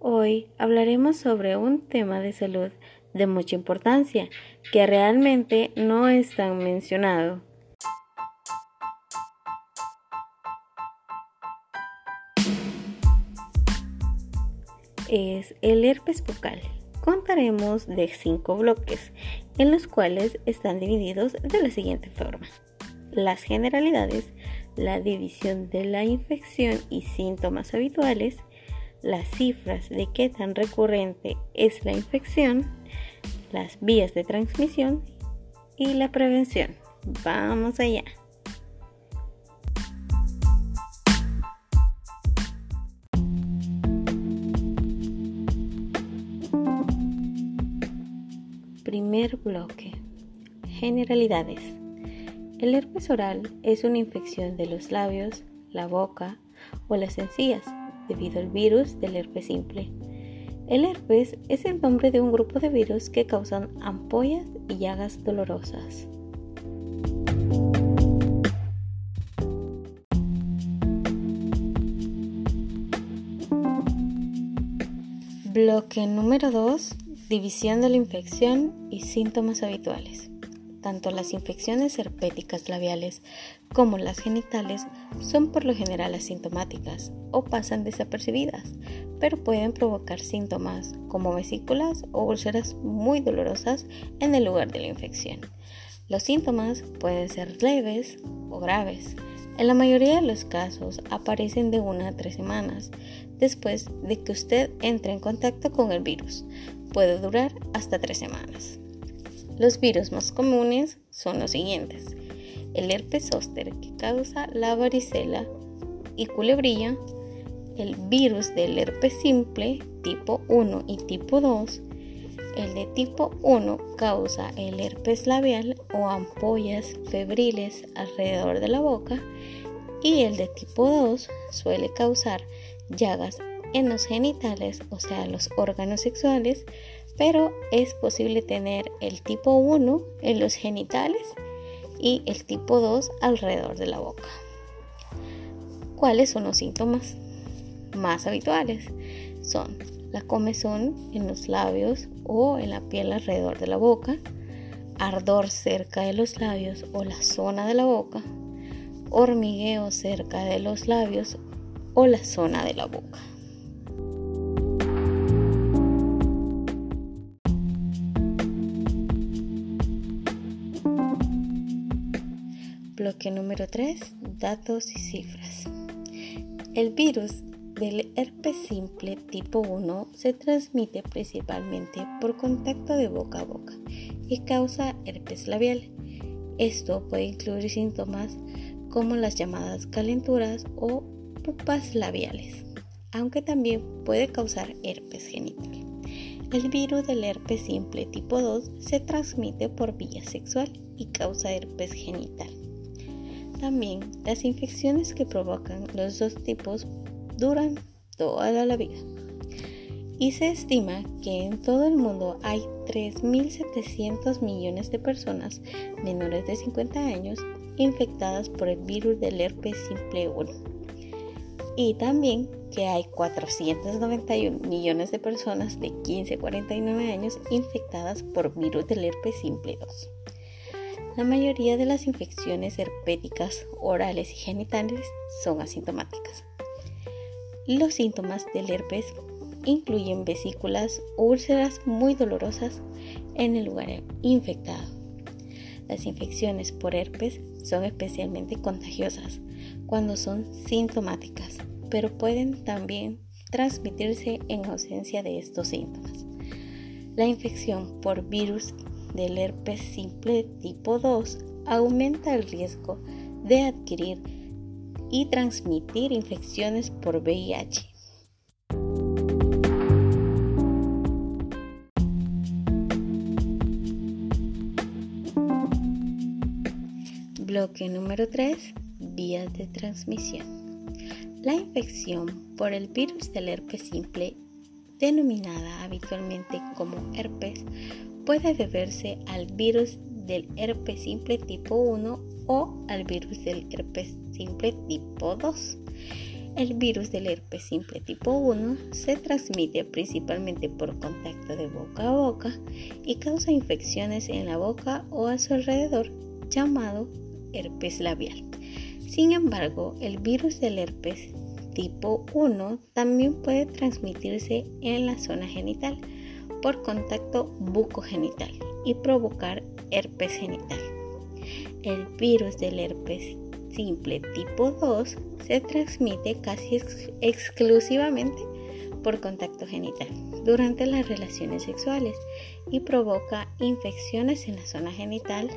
Hoy hablaremos sobre un tema de salud de mucha importancia que realmente no es tan mencionado. Es el herpes bucal. Contaremos de cinco bloques en los cuales están divididos de la siguiente forma. Las generalidades, la división de la infección y síntomas habituales, las cifras de qué tan recurrente es la infección, las vías de transmisión y la prevención. Vamos allá. Primer bloque. Generalidades. El herpes oral es una infección de los labios, la boca o las encías debido al virus del herpes simple. El herpes es el nombre de un grupo de virus que causan ampollas y llagas dolorosas. Bloque número 2. División de la infección y síntomas habituales. Tanto las infecciones herpéticas labiales como las genitales son por lo general asintomáticas o pasan desapercibidas, pero pueden provocar síntomas como vesículas o úlceras muy dolorosas en el lugar de la infección. Los síntomas pueden ser leves o graves. En la mayoría de los casos aparecen de una a tres semanas después de que usted entre en contacto con el virus. Puede durar hasta tres semanas. Los virus más comunes son los siguientes. El herpes zóster que causa la varicela y culebrilla, el virus del herpes simple tipo 1 y tipo 2, el de tipo 1 causa el herpes labial o ampollas febriles alrededor de la boca. Y el de tipo 2 suele causar llagas en los genitales, o sea, los órganos sexuales, pero es posible tener el tipo 1 en los genitales y el tipo 2 alrededor de la boca. ¿Cuáles son los síntomas más habituales? Son la comezón en los labios o en la piel alrededor de la boca, ardor cerca de los labios o la zona de la boca, hormigueo cerca de los labios o la zona de la boca. Número 3. Datos y cifras. El virus del herpes simple tipo 1 se transmite principalmente por contacto de boca a boca y causa herpes labial. Esto puede incluir síntomas como las llamadas calenturas o pupas labiales, aunque también puede causar herpes genital. El virus del herpes simple tipo 2 se transmite por vía sexual y causa herpes genital. También las infecciones que provocan los dos tipos duran toda la vida. Y se estima que en todo el mundo hay 3.700 millones de personas menores de 50 años infectadas por el virus del herpes simple 1. Y también que hay 491 millones de personas de 15 a 49 años infectadas por virus del herpes simple 2. La mayoría de las infecciones herpéticas orales y genitales son asintomáticas. Los síntomas del herpes incluyen vesículas úlceras muy dolorosas en el lugar infectado. Las infecciones por herpes son especialmente contagiosas cuando son sintomáticas, pero pueden también transmitirse en ausencia de estos síntomas. La infección por virus del herpes simple tipo 2 aumenta el riesgo de adquirir y transmitir infecciones por VIH. Bloque número 3. Vías de transmisión. La infección por el virus del herpes simple, denominada habitualmente como herpes, puede deberse al virus del herpes simple tipo 1 o al virus del herpes simple tipo 2. El virus del herpes simple tipo 1 se transmite principalmente por contacto de boca a boca y causa infecciones en la boca o a su alrededor, llamado herpes labial. Sin embargo, el virus del herpes tipo 1 también puede transmitirse en la zona genital por contacto bucogenital y provocar herpes genital. El virus del herpes simple tipo 2 se transmite casi exclusivamente por contacto genital durante las relaciones sexuales y provoca infecciones en la zona genital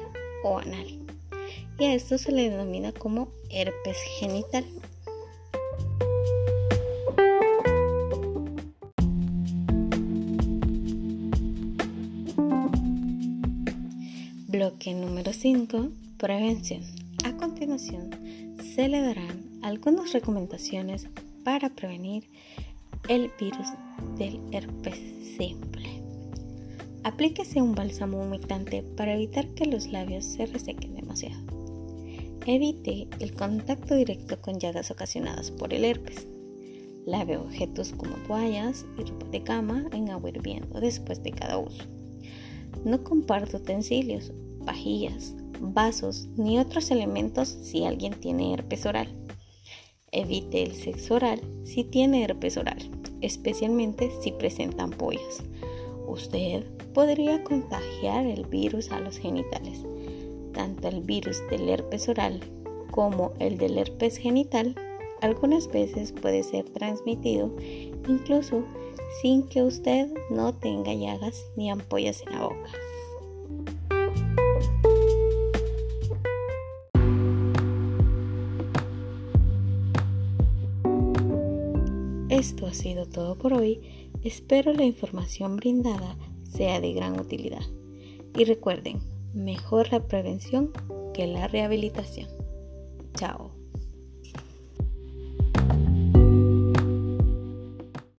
o anal. Y a esto se le denomina como herpes genital. Número 5. Prevención. A continuación, se le darán algunas recomendaciones para prevenir el virus del herpes simple. Aplíquese un bálsamo humectante para evitar que los labios se resequen demasiado. Evite el contacto directo con llagas ocasionadas por el herpes. Lave objetos como toallas y ropa de cama en agua hirviendo después de cada uso. No comparta utensilios, vajillas, vasos ni otros elementos si alguien tiene herpes oral. Evite el sexo oral si tiene herpes oral, especialmente si presenta ampollas. Usted podría contagiar el virus a los genitales. Tanto el virus del herpes oral como el del herpes genital algunas veces puede ser transmitido incluso sin que usted no tenga llagas ni ampollas en la boca. Esto ha sido todo por hoy. Espero la información brindada sea de gran utilidad. Y recuerden, mejor la prevención que la rehabilitación. Chao.